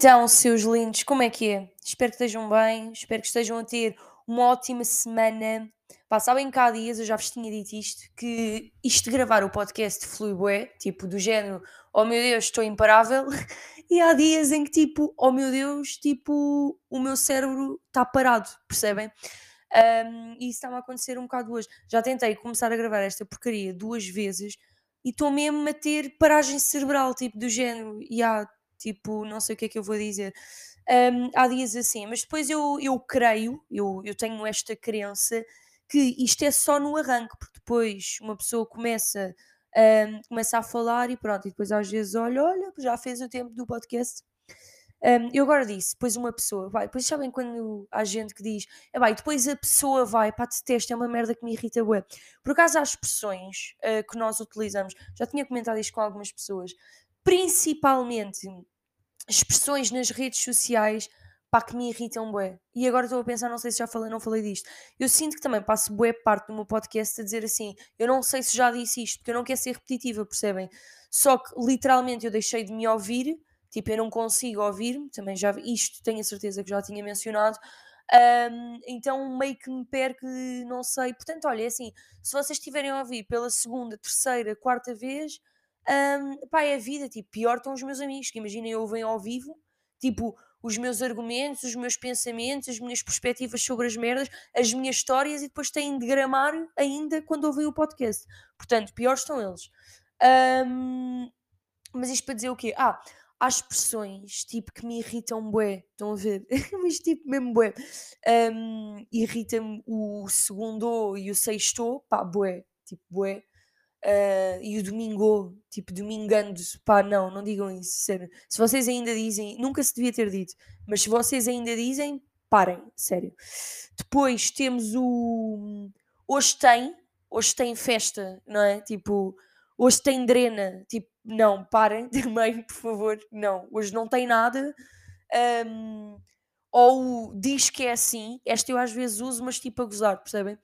Então, seus lindos, como é que é? Espero que estejam bem, espero que estejam a ter uma ótima semana. Pá, sabem que há dias eu já vos tinha dito isto, que isto de gravar o podcast flui bué, tipo, do género, oh meu Deus, estou imparável, e há dias em que tipo, oh meu Deus, tipo, o meu cérebro está parado, percebem? Um, e isso está-me a acontecer um bocado hoje. Já tentei começar a gravar esta porcaria duas vezes e estou mesmo a ter paragem cerebral, tipo, do género, e há tipo, não sei o que é que eu vou dizer. Um, há dias assim, mas depois eu, eu creio, eu, eu tenho esta crença que isto é só no arranque, porque depois uma pessoa começa, um, começa a falar e pronto, e depois às vezes olha, olha, já fez o tempo do podcast. Um, eu agora disse, depois uma pessoa vai, depois sabem quando há gente que diz, é vai, depois a pessoa vai, pá, detesto, é uma merda que me irrita, ué. Por acaso há expressões uh, que nós utilizamos, já tinha comentado isto com algumas pessoas, principalmente expressões nas redes sociais pá, que me irritam bué. E agora estou a pensar, não sei se já falei, não falei disto. Eu sinto que também passo bué parte do meu podcast a dizer assim, eu não sei se já disse isto, porque eu não quero ser repetitiva, percebem? Só que literalmente eu deixei de me ouvir, tipo, eu não consigo ouvir-me, também já isto tenho a certeza que já tinha mencionado. Um, então meio que me perco, não sei. Portanto, olha, é assim, se vocês estiverem a ouvir pela segunda, terceira, quarta vez, um, pá, é a vida, tipo, pior estão os meus amigos, que imaginem, ouvem ao vivo, tipo, os meus argumentos, os meus pensamentos, as minhas perspectivas sobre as merdas, as minhas histórias e depois têm de gramar ainda quando ouvem o podcast. Portanto, piores estão eles. Um, mas isto para dizer o quê? Ah, há expressões tipo que me irritam bué, estão a ver? mas tipo mesmo bué. Um, Irrita-me o segundo e o sexto, pá, bué, tipo bué. Uh, e o domingo, tipo, domingando, pá, não, não digam isso, sério. Se vocês ainda dizem, nunca se devia ter dito, mas se vocês ainda dizem, parem, sério. Depois temos o. Hoje tem, hoje tem festa, não é? Tipo, hoje tem drena, tipo, não, parem também, por favor, não, hoje não tem nada. Um, ou diz que é assim, esta eu às vezes uso, mas tipo a gozar, percebem?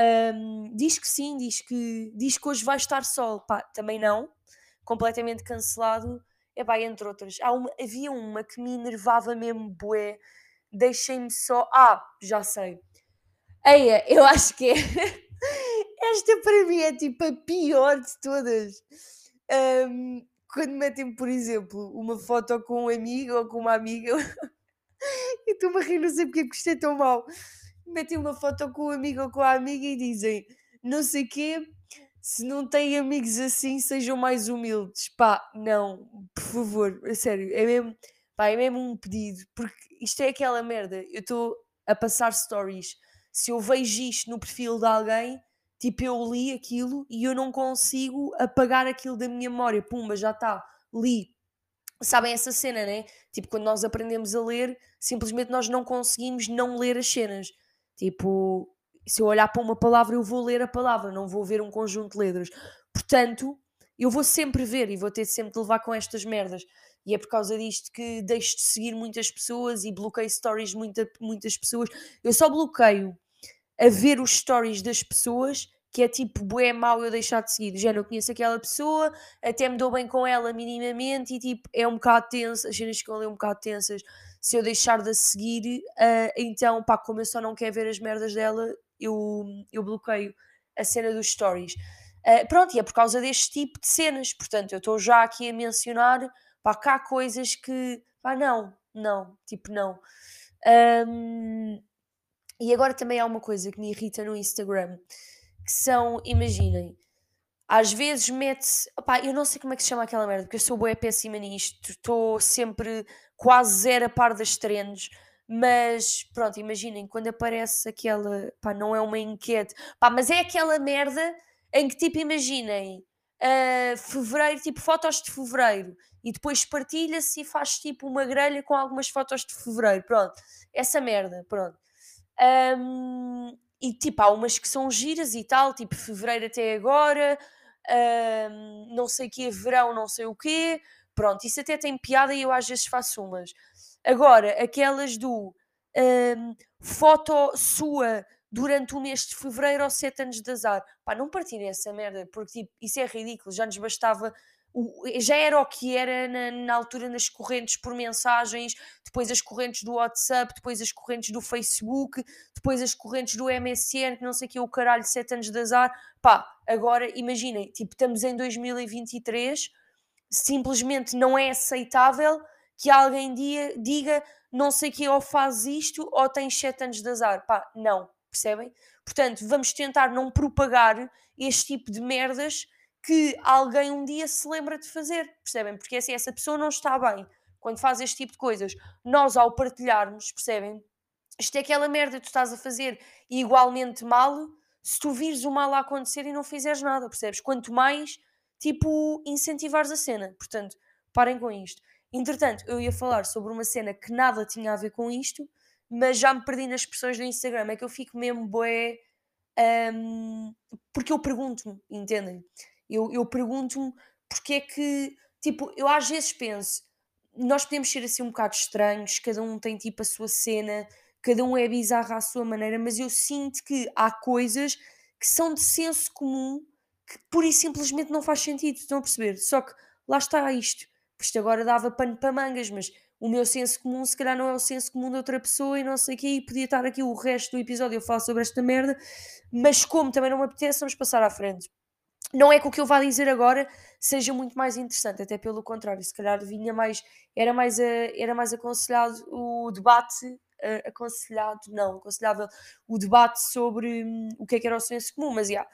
Um, diz que sim, diz que, diz que hoje vai estar sol. Pá, também não. Completamente cancelado. É pá, entre outras. Uma, havia uma que me enervava mesmo, bué. Deixem-me só. Ah, já sei. Eia, eu acho que é. Esta para mim é tipo a pior de todas. Um, quando metem, por exemplo, uma foto com um amigo ou com uma amiga. e estou-me a rir, não sei porque é que isto é tão mau metem uma foto com o amigo ou com a amiga e dizem não sei quê, se não têm amigos assim, sejam mais humildes. Pá, não, por favor, a sério, é mesmo, pá, é mesmo um pedido, porque isto é aquela merda. Eu estou a passar stories. Se eu vejo isto no perfil de alguém, tipo, eu li aquilo e eu não consigo apagar aquilo da minha memória. Pumba, já está, li. Sabem essa cena, né? Tipo, quando nós aprendemos a ler, simplesmente nós não conseguimos não ler as cenas. Tipo, se eu olhar para uma palavra, eu vou ler a palavra, não vou ver um conjunto de letras. Portanto, eu vou sempre ver e vou ter sempre de levar com estas merdas. E é por causa disto que deixo de seguir muitas pessoas e bloqueio stories de muita, muitas pessoas. Eu só bloqueio a ver os stories das pessoas que é tipo, é mau eu deixar de seguir. Já não conheço aquela pessoa, até me dou bem com ela minimamente e tipo, é um bocado tenso, as cenas ficam ali um bocado tensas se eu deixar de a seguir, uh, então, pá, como eu só não quero ver as merdas dela, eu, eu bloqueio a cena dos stories. Uh, pronto, e é por causa deste tipo de cenas, portanto, eu estou já aqui a mencionar, pá, cá coisas que, pá, não, não, tipo, não. Um, e agora também há uma coisa que me irrita no Instagram, que são, imaginem, às vezes mete-se. Eu não sei como é que se chama aquela merda, porque eu sou boa péssima nisto, estou sempre quase zero a par das trends. Mas pronto, imaginem, quando aparece aquela. Pá, não é uma enquete, pá, mas é aquela merda em que tipo, imaginem, uh, fevereiro, tipo fotos de fevereiro, e depois partilha-se e faz tipo uma grelha com algumas fotos de fevereiro. Pronto, essa merda, pronto. Um, e tipo, há umas que são giras e tal, tipo fevereiro até agora, um, não sei o que é verão, não sei o quê. Pronto, isso até tem piada e eu às vezes faço umas. Agora, aquelas do um, foto sua durante o mês de fevereiro aos 7 anos de azar. Pá, não partilhem essa merda, porque tipo, isso é ridículo. Já nos bastava já era o que era na, na, altura nas correntes por mensagens, depois as correntes do WhatsApp, depois as correntes do Facebook, depois as correntes do MSN, que não sei o que, o caralho, sete anos de azar. Pá, agora imaginem, tipo, estamos em 2023, simplesmente não é aceitável que alguém dia, diga não sei que, ou faz isto, ou tens sete anos de azar. Pá, não, percebem? Portanto, vamos tentar não propagar este tipo de merdas que alguém um dia se lembra de fazer, percebem? Porque assim, essa pessoa não está bem quando faz este tipo de coisas. Nós, ao partilharmos, percebem? Isto é aquela merda que tu estás a fazer igualmente mal se tu vires o mal a acontecer e não fizeres nada, percebes? Quanto mais, tipo, incentivares a cena. Portanto, parem com isto. Entretanto, eu ia falar sobre uma cena que nada tinha a ver com isto, mas já me perdi nas expressões do Instagram. É que eu fico mesmo boé. Um, porque eu pergunto-me, entendem? Eu, eu pergunto-me porque é que, tipo, eu às vezes penso, nós podemos ser assim um bocado estranhos, cada um tem tipo a sua cena, cada um é bizarro à sua maneira, mas eu sinto que há coisas que são de senso comum que pura e simplesmente não faz sentido, estão a perceber? Só que lá está isto, isto agora dava pano para mangas, mas o meu senso comum se calhar não é o senso comum de outra pessoa e não sei o quê, e podia estar aqui o resto do episódio a falar sobre esta merda, mas como também não me apetece, vamos passar à frente. Não é que o que eu vá dizer agora seja muito mais interessante, até pelo contrário, se calhar vinha mais, era mais, era mais aconselhado o debate, aconselhado, não, aconselhável o debate sobre um, o que é que era o senso comum, mas já, yeah,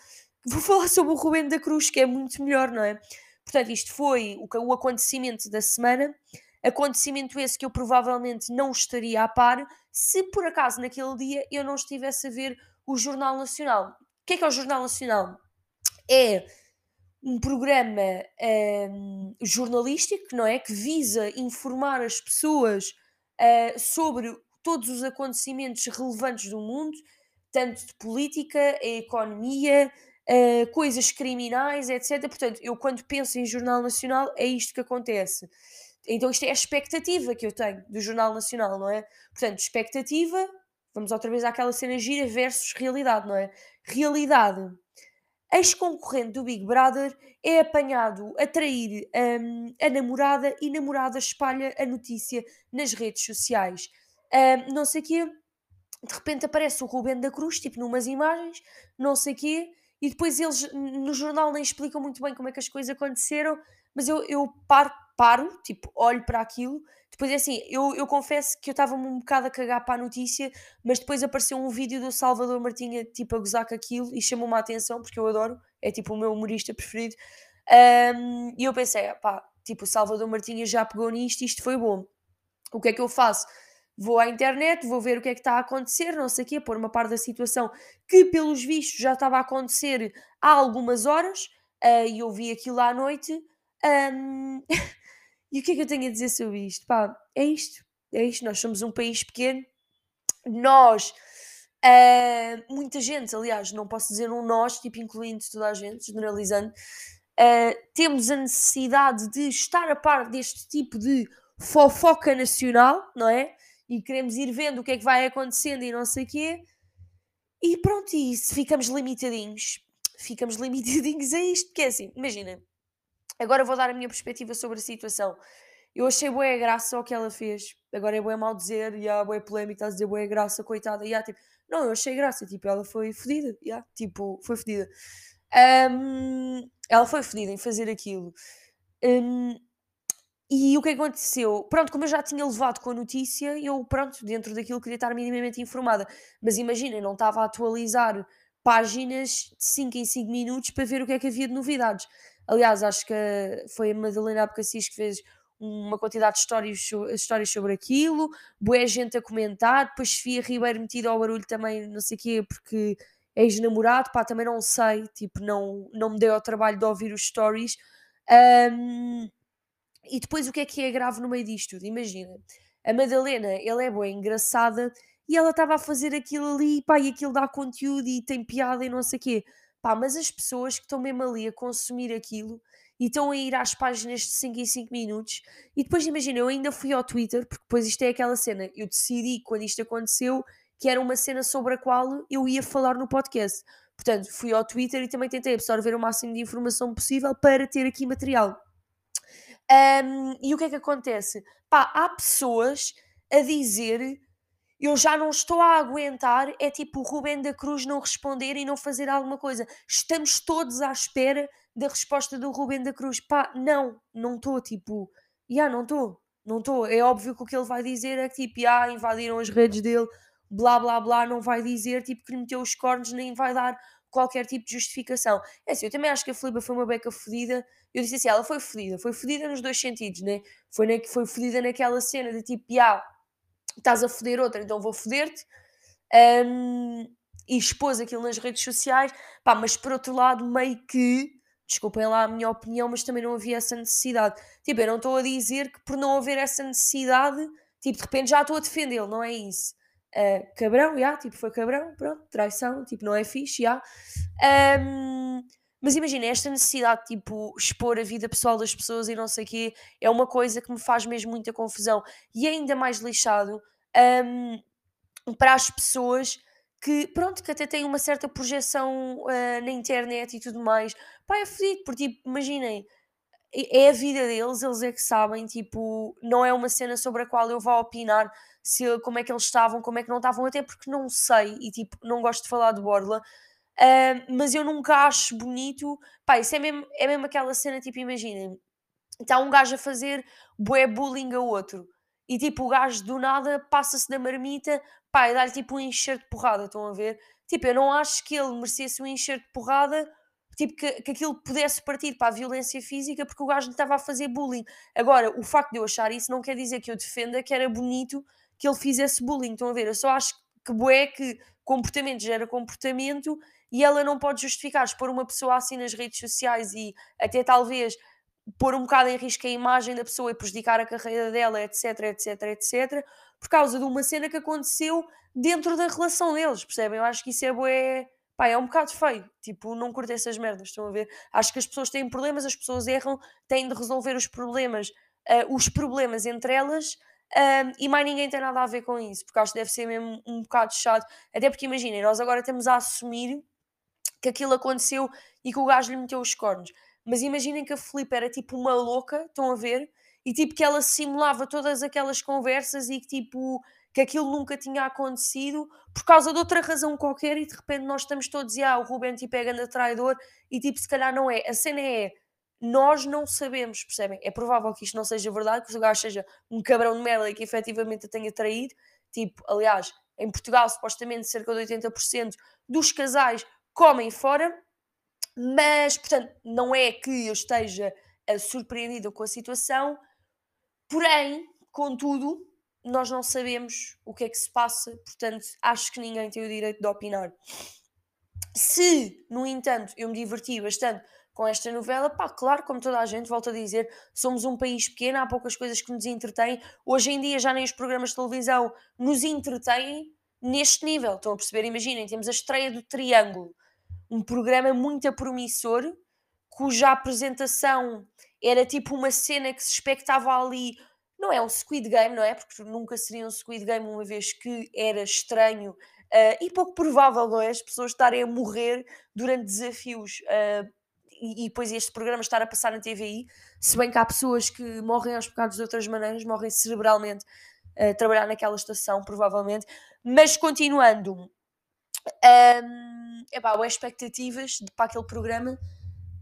vou falar sobre o Rubén da Cruz, que é muito melhor, não é? Portanto, isto foi o, o acontecimento da semana, acontecimento esse que eu provavelmente não estaria a par se por acaso naquele dia eu não estivesse a ver o Jornal Nacional. O que é que é o Jornal Nacional? é um programa um, jornalístico, não é? Que visa informar as pessoas uh, sobre todos os acontecimentos relevantes do mundo, tanto de política, economia, uh, coisas criminais, etc. Portanto, eu quando penso em Jornal Nacional, é isto que acontece. Então, isto é a expectativa que eu tenho do Jornal Nacional, não é? Portanto, expectativa, vamos outra vez àquela cena gira versus realidade, não é? Realidade ex-concorrente do Big Brother é apanhado a trair um, a namorada e namorada espalha a notícia nas redes sociais. Um, não sei o quê, de repente aparece o Rubén da Cruz, tipo numas imagens, não sei o quê, e depois eles no jornal nem explicam muito bem como é que as coisas aconteceram, mas eu, eu paro, paro, tipo, olho para aquilo depois é assim, eu, eu confesso que eu estava um bocado a cagar para a notícia, mas depois apareceu um vídeo do Salvador Martinha tipo a gozar com aquilo e chamou-me a atenção porque eu adoro, é tipo o meu humorista preferido. Um, e eu pensei, pá, tipo, o Salvador Martinha já pegou nisto isto foi bom. O que é que eu faço? Vou à internet, vou ver o que é que está a acontecer, não sei o quê, pôr uma parte da situação que, pelos vistos, já estava a acontecer há algumas horas, uh, e eu vi aquilo à noite. Um... E o que é que eu tenho a dizer sobre isto? Pá, é isto. É isto. Nós somos um país pequeno. Nós, uh, muita gente, aliás, não posso dizer um nós, tipo, incluindo toda a gente, generalizando, uh, temos a necessidade de estar a par deste tipo de fofoca nacional, não é? E queremos ir vendo o que é que vai acontecendo e não sei o quê. E pronto, e se ficamos limitadinhos, ficamos limitadinhos a isto, porque é assim, imagina, Agora vou dar a minha perspectiva sobre a situação. Eu achei boa graça o que ela fez. Agora é boa mal dizer, e yeah, boa polémica, estás a dizer boa graça, coitada. Yeah, tipo, não, eu achei graça, tipo, ela foi fodida. Yeah, tipo, foi fodida. Um, ela foi fodida em fazer aquilo. Um, e o que aconteceu? Pronto, como eu já tinha levado com a notícia, eu, pronto, dentro daquilo queria estar minimamente informada. Mas imaginem, não estava a atualizar páginas de 5 em 5 minutos para ver o que é que havia de novidades. Aliás, acho que foi a Madalena Abcacis que fez uma quantidade de histórias, histórias sobre aquilo, boa gente a comentar, depois Sofia Ribeiro metida ao barulho também, não sei o quê, porque é ex-namorado, pá, também não sei, tipo, não, não me deu ao trabalho de ouvir os stories. Um, e depois o que é que é grave no meio disto? Imagina, a Madalena, ela é boa, engraçada, e ela estava a fazer aquilo ali, pá, e aquilo dá conteúdo e tem piada e não sei o quê. Pá, mas as pessoas que estão mesmo ali a consumir aquilo e estão a ir às páginas de 5 em 5 minutos. E depois imagina, eu ainda fui ao Twitter, porque depois isto é aquela cena. Eu decidi quando isto aconteceu que era uma cena sobre a qual eu ia falar no podcast. Portanto, fui ao Twitter e também tentei absorver o máximo de informação possível para ter aqui material. Um, e o que é que acontece? Pá, há pessoas a dizer eu já não estou a aguentar, é tipo o Rubem da Cruz não responder e não fazer alguma coisa. Estamos todos à espera da resposta do Rubem da Cruz. Pá, não, não estou, tipo, já yeah, não estou, não estou. É óbvio que o que ele vai dizer é que tipo, yeah, invadiram as redes dele, blá blá blá, não vai dizer tipo que meteu os cornos, nem vai dar qualquer tipo de justificação. É assim, eu também acho que a Filipa foi uma beca fodida. Eu disse assim, ela foi fodida, foi fodida nos dois sentidos, né? Foi, na, foi fodida naquela cena de tipo, yeah, estás a foder outra, então vou foder-te. Um, e expôs aquilo nas redes sociais, pá, mas por outro lado, meio que, desculpem lá a minha opinião, mas também não havia essa necessidade. Tipo, eu não estou a dizer que por não haver essa necessidade, tipo, de repente já estou a defendê-lo, não é isso. Uh, cabrão, já, yeah, tipo, foi cabrão, pronto, traição, tipo, não é fixe, já. Yeah. Um, mas imagina, esta necessidade de tipo, expor a vida pessoal das pessoas e não sei o quê, é uma coisa que me faz mesmo muita confusão. E é ainda mais lixado um, para as pessoas que, pronto, que até têm uma certa projeção uh, na internet e tudo mais. Pá, é fodido, porque, tipo, imaginem, é a vida deles, eles é que sabem, tipo, não é uma cena sobre a qual eu vou opinar se, como é que eles estavam, como é que não estavam, até porque não sei e, tipo, não gosto de falar de Borla. Uh, mas eu nunca acho bonito. Pá, isso é mesmo, é mesmo aquela cena, tipo, imaginem, está um gajo a fazer bué bullying a outro e tipo o gajo do nada passa-se da marmita, pá, e dá-lhe tipo um enxerto de porrada, estão a ver? Tipo, eu não acho que ele merecesse um enxerto de porrada, tipo, que, que aquilo pudesse partir para a violência física porque o gajo lhe estava a fazer bullying. Agora, o facto de eu achar isso não quer dizer que eu defenda que era bonito que ele fizesse bullying, estão a ver? Eu só acho que bué que comportamento gera comportamento e ela não pode justificar expor uma pessoa assim nas redes sociais e até talvez pôr um bocado em risco a imagem da pessoa e prejudicar a carreira dela, etc, etc, etc, por causa de uma cena que aconteceu dentro da relação deles, percebem? Eu acho que isso é bué... Pá, é um bocado feio. Tipo, não curto essas merdas, estão a ver? Acho que as pessoas têm problemas, as pessoas erram, têm de resolver os problemas, uh, os problemas entre elas um, e mais ninguém tem nada a ver com isso, porque acho que deve ser mesmo um bocado chato. Até porque imaginem, nós agora temos a assumir que aquilo aconteceu e que o gajo lhe meteu os cornos. Mas imaginem que a Filipe era tipo uma louca, estão a ver? E tipo que ela simulava todas aquelas conversas e que tipo que aquilo nunca tinha acontecido por causa de outra razão qualquer e de repente nós estamos todos, e ah, o Ruben tipo é grande traidor e tipo se calhar não é. A cena é, nós não sabemos, percebem? É provável que isto não seja verdade, que o gajo seja um cabrão de merda e que efetivamente a tenha traído. Tipo, aliás, em Portugal supostamente cerca de 80% dos casais comem fora, mas, portanto, não é que eu esteja surpreendida com a situação, porém, contudo, nós não sabemos o que é que se passa, portanto, acho que ninguém tem o direito de opinar. Se, no entanto, eu me diverti bastante com esta novela, pá, claro, como toda a gente, volto a dizer, somos um país pequeno, há poucas coisas que nos entretêm. Hoje em dia já nem os programas de televisão nos entretêm neste nível. Estão a perceber? Imaginem, temos a estreia do Triângulo um programa muito promissor, cuja apresentação era tipo uma cena que se expectava ali. Não é um Squid Game, não é? Porque nunca seria um Squid Game, uma vez que era estranho uh, e pouco provável, não é? As pessoas estarem a morrer durante desafios uh, e, depois este programa estar a passar na TVI. Se bem que há pessoas que morrem aos pecados de outras maneiras, morrem cerebralmente a uh, trabalhar naquela estação, provavelmente. Mas continuando. Um, epá, expectativas de, para aquele programa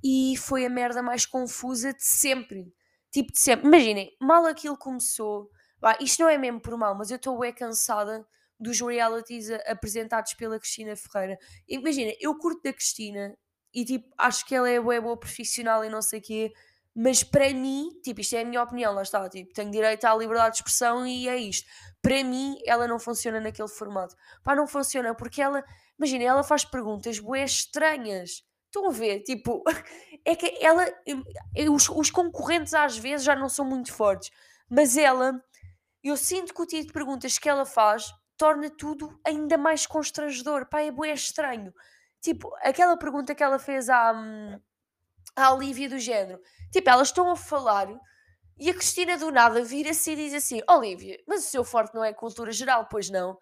e foi a merda mais confusa de sempre. Tipo, de sempre. Imaginem, mal aquilo começou, pá, isto não é mesmo por mal, mas eu estou é cansada dos realities apresentados pela Cristina Ferreira. Imagina, eu curto da Cristina e tipo, acho que ela é boa, boa profissional e não sei o quê, mas para mim, tipo, isto é a minha opinião, lá está, tipo, tenho direito à liberdade de expressão e é isto. Para mim, ela não funciona naquele formato. Pá, não funciona porque ela Imagina, ela faz perguntas bué estranhas. Estão a ver? Tipo, é que ela. Os, os concorrentes às vezes já não são muito fortes, mas ela. Eu sinto que o tipo de perguntas que ela faz torna tudo ainda mais constrangedor. Pá, é bué estranho. Tipo, aquela pergunta que ela fez à, à Olivia do género. Tipo, elas estão a falar e a Cristina do nada vira-se e diz assim: Olivia, mas o seu forte não é cultura geral, pois não?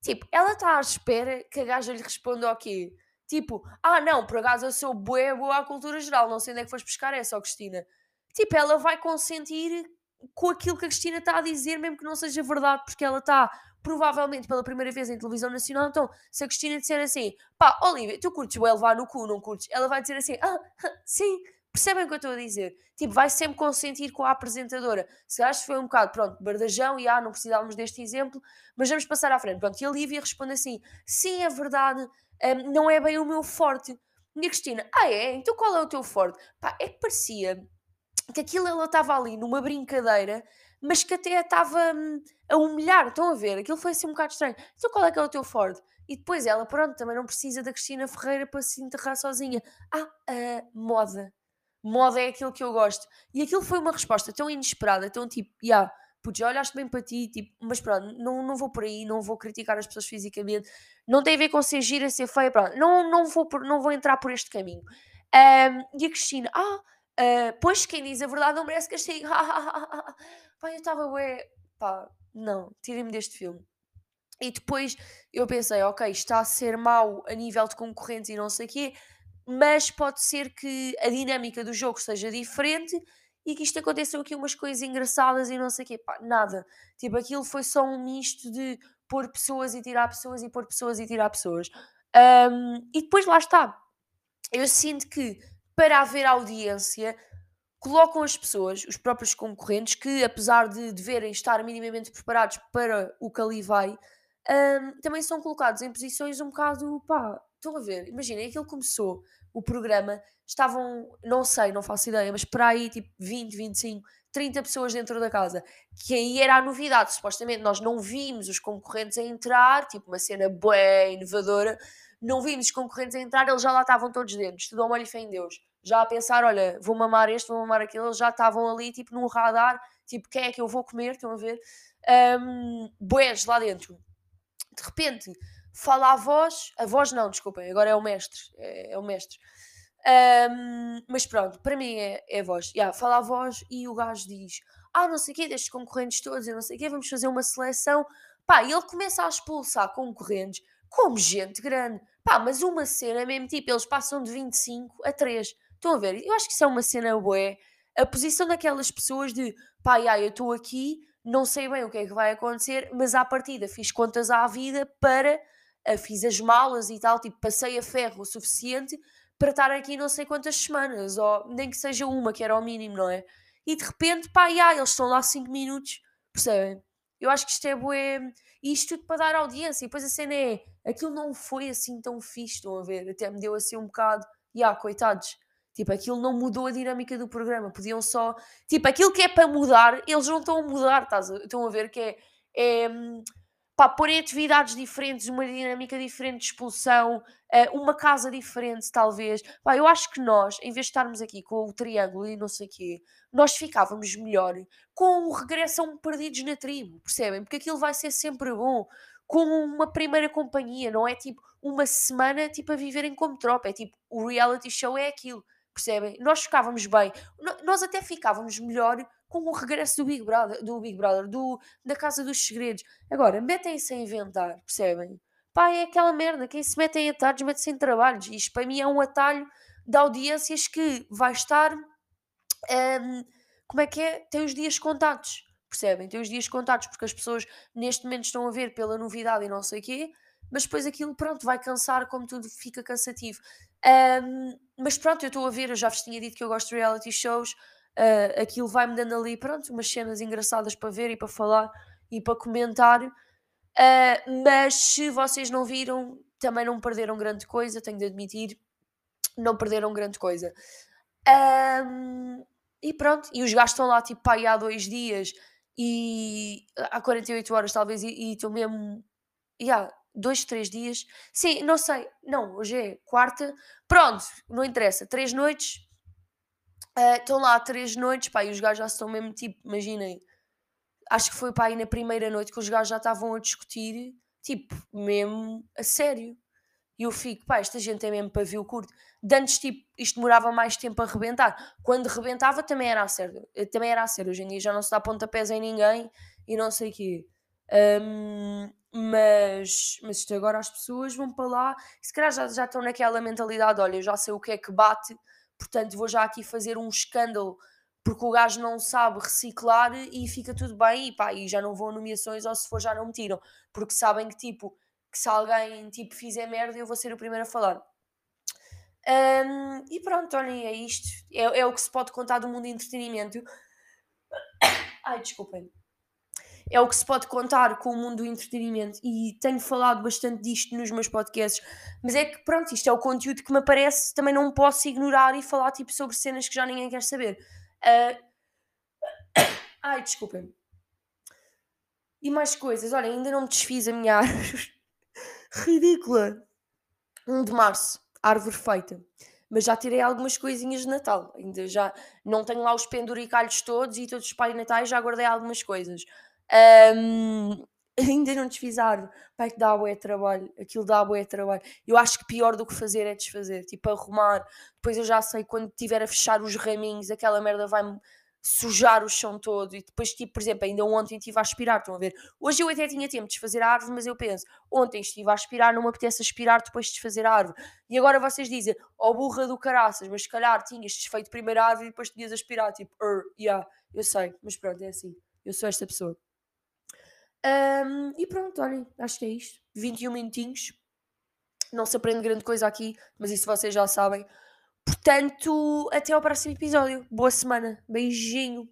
Tipo, ela está à espera que a gaja lhe responda o quê? Tipo, ah não, por acaso eu sou bué boa à cultura geral, não sei onde é que foste buscar essa, ó Cristina. tipo, ela vai consentir com aquilo que a Cristina está a dizer, mesmo que não seja verdade, porque ela está provavelmente pela primeira vez em televisão nacional. Então, se a Cristina disser assim, pá, Olivia, tu curtes o levar no cu, não curtes? Ela vai dizer assim, ah, sim, percebem o que eu estou a dizer? Tipo, vai sempre consentir com a apresentadora. Se acho que foi um bocado, pronto, bardajão, e ah, não precisávamos deste exemplo, mas vamos passar à frente. Pronto, e a Olivia responde assim, sim, é verdade, um, não é bem o meu forte. E a Cristina, ah é? Então qual é o teu forte? Pá, é que parecia que aquilo ela estava ali numa brincadeira, mas que até estava hum, a humilhar. Estão a ver? Aquilo foi assim um bocado estranho. Então qual é que é o teu forte? E depois ela, pronto, também não precisa da Cristina Ferreira para se enterrar sozinha. Ah, moda. Moda é aquilo que eu gosto. E aquilo foi uma resposta tão inesperada, tão tipo, já, yeah, putz, olhaste bem para ti, tipo, mas pronto, não, não vou por aí, não vou criticar as pessoas fisicamente, não tem a ver com ser gira, ser feia, pronto, não, não, vou, por, não vou entrar por este caminho. Um, e a Cristina, ah, Uh, pois quem diz a verdade não merece castigo. pá, eu estava ué, pá, não, tirem-me deste filme. E depois eu pensei, ok, está a ser mau a nível de concorrentes e não sei o quê, mas pode ser que a dinâmica do jogo seja diferente e que isto aconteceu aqui umas coisas engraçadas e não sei o quê. Pá, nada. Tipo, aquilo foi só um misto de pôr pessoas e tirar pessoas e pôr pessoas e tirar pessoas. Um, e depois lá está. Eu sinto que para haver audiência, colocam as pessoas, os próprios concorrentes, que apesar de deverem estar minimamente preparados para o que ali vai, um, também são colocados em posições um bocado, pá, estão a ver, imaginem, aquilo começou, o programa, estavam, não sei, não faço ideia, mas para aí tipo 20, 25, 30 pessoas dentro da casa, que aí era a novidade, supostamente. Nós não vimos os concorrentes a entrar, tipo uma cena bem inovadora, não vimos os concorrentes a entrar, eles já lá estavam todos dentro, estudou molho e fé em Deus já a pensar, olha, vou mamar este, vou mamar aquele, já estavam ali, tipo, num radar, tipo, quem é que eu vou comer, estão a ver? Um, boés lá dentro. De repente, fala a voz, a voz não, desculpem, agora é o mestre, é, é o mestre. Um, mas pronto, para mim é, é a voz. Yeah, fala a voz e o gajo diz: Ah, não sei o quê, destes concorrentes todos, eu não sei o quê, vamos fazer uma seleção. Pá, e ele começa a expulsar concorrentes como gente grande. Pá, mas uma cena mesmo, tipo, eles passam de 25 a 3. Estão a ver? Eu acho que isso é uma cena bué. A posição daquelas pessoas de pá, ai, eu estou aqui, não sei bem o que é que vai acontecer, mas à partida fiz contas à vida para. Uh, fiz as malas e tal, tipo, passei a ferro o suficiente para estar aqui não sei quantas semanas, ou nem que seja uma, que era o mínimo, não é? E de repente, pá, ai, eles estão lá 5 minutos, percebem? Eu acho que isto é bué. Isto tudo para dar audiência. E depois a cena é. Aquilo não foi assim tão fixe, estão a ver? Até me deu assim um bocado. Ah, coitados. Tipo, aquilo não mudou a dinâmica do programa. Podiam só. Tipo, aquilo que é para mudar, eles não estão a mudar, estás a... estão a ver que é. é pá, atividades diferentes, uma dinâmica diferente de expulsão, eh, uma casa diferente, talvez. Pá, eu acho que nós, em vez de estarmos aqui com o triângulo e não sei o quê, nós ficávamos melhor com o regresso a um perdidos na tribo, percebem? Porque aquilo vai ser sempre bom. Com uma primeira companhia, não é tipo uma semana tipo a viverem como tropa, é tipo o reality show é aquilo percebem? Nós ficávamos bem, nós até ficávamos melhor com o regresso do Big Brother, do Big Brother, do, da Casa dos Segredos. Agora, metem-se a inventar, percebem? Pá, é aquela merda, quem se mete em atalhos mete-se em trabalhos. Isto para mim é um atalho de audiências que vai estar. Um, como é que é? Tem os dias contados, percebem? Tem os dias contados, porque as pessoas neste momento estão a ver pela novidade e não sei o quê, mas depois aquilo, pronto, vai cansar, como tudo fica cansativo. Um, mas pronto, eu estou a ver, eu já vos tinha dito que eu gosto de reality shows, uh, aquilo vai-me dando ali, pronto, umas cenas engraçadas para ver e para falar e para comentar. Uh, mas se vocês não viram, também não perderam grande coisa, tenho de admitir, não perderam grande coisa. Um, e pronto, e os gajos estão lá tipo aí há dois dias e há 48 horas talvez e estão mesmo. Yeah, dois, três dias. Sim, não sei. Não, hoje é quarta. Pronto, não interessa. Três noites. Uh, estão lá três noites, pá, e os gajos já estão mesmo tipo, imaginem. Acho que foi pá, aí na primeira noite que os gajos já estavam a discutir, tipo, mesmo a sério. E eu fico, pá, esta gente é mesmo para ver o curto. De antes, tipo, isto demorava mais tempo a rebentar. Quando rebentava também era a sério. Também era a sério. Hoje em dia já não se dá pontapés em ninguém e não sei o quê. Um, mas, mas isto agora as pessoas vão para lá, se calhar já, já estão naquela mentalidade: olha, eu já sei o que é que bate, portanto vou já aqui fazer um escândalo porque o gajo não sabe reciclar e fica tudo bem e pá, e já não vão nomeações ou se for já não me tiram, porque sabem que tipo, que se alguém tipo fizer merda eu vou ser o primeiro a falar. Um, e pronto, olhem, é isto. É, é o que se pode contar do mundo de entretenimento. Ai, desculpem. É o que se pode contar com o mundo do entretenimento e tenho falado bastante disto nos meus podcasts, mas é que pronto, isto é o conteúdo que me aparece, também não posso ignorar e falar tipo sobre cenas que já ninguém quer saber. Uh... Ai, desculpem. E mais coisas, olha, ainda não me desfiz a minha árvore. Ridícula. 1 de março, árvore feita. Mas já tirei algumas coisinhas de Natal. Ainda já não tenho lá os penduricalhos todos e todos os Pai Natais, já guardei algumas coisas. Um, ainda não desfiz a árvore. Pai, que dá bué trabalho. Aquilo dá bué trabalho. Eu acho que pior do que fazer é desfazer. Tipo, arrumar. Depois eu já sei, quando tiver a fechar os raminhos, aquela merda vai-me sujar o chão todo e depois, tipo, por exemplo, ainda ontem estive a aspirar, estão a ver? Hoje eu até tinha tempo de desfazer a árvore, mas eu penso, ontem estive a aspirar, não me apetece aspirar depois de desfazer a árvore. E agora vocês dizem, ó oh, burra do caraças, mas se calhar tinhas desfeito primeiro a árvore e depois tinhas aspirar, tipo, er, yeah, eu sei, mas pronto, é assim, eu sou esta pessoa. Um, e pronto, olhem, acho que é isto. 21 minutinhos. Não se aprende grande coisa aqui, mas isso vocês já sabem. Portanto, até ao próximo episódio. Boa semana. Beijinho.